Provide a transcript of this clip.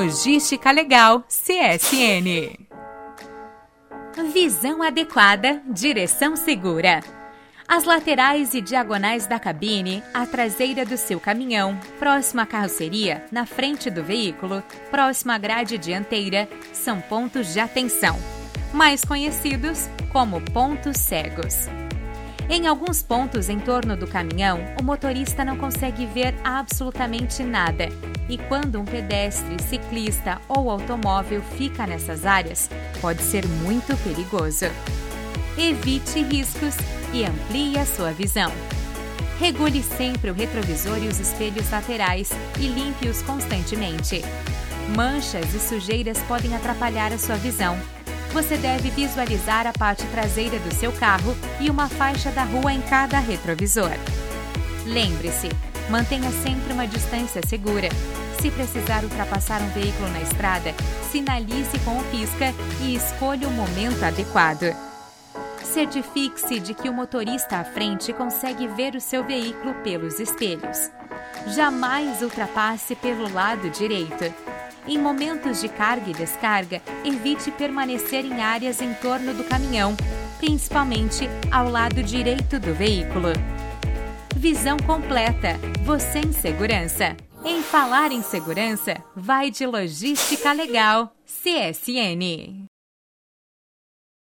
Logística Legal CSN. Visão adequada, direção segura. As laterais e diagonais da cabine, a traseira do seu caminhão, próximo à carroceria, na frente do veículo, próximo à grade dianteira, são pontos de atenção, mais conhecidos como pontos cegos. Em alguns pontos em torno do caminhão, o motorista não consegue ver absolutamente nada. E quando um pedestre, ciclista ou automóvel fica nessas áreas, pode ser muito perigoso. Evite riscos e amplie a sua visão. Regule sempre o retrovisor e os espelhos laterais e limpe-os constantemente. Manchas e sujeiras podem atrapalhar a sua visão você deve visualizar a parte traseira do seu carro e uma faixa da rua em cada retrovisor. Lembre-se, mantenha sempre uma distância segura. Se precisar ultrapassar um veículo na estrada, sinalize com o pisca e escolha o momento adequado. Certifique-se de que o motorista à frente consegue ver o seu veículo pelos espelhos. Jamais ultrapasse pelo lado direito. Em momentos de carga e descarga, evite permanecer em áreas em torno do caminhão, principalmente ao lado direito do veículo. Visão completa, você em segurança. Em falar em segurança, vai de Logística Legal, CSN.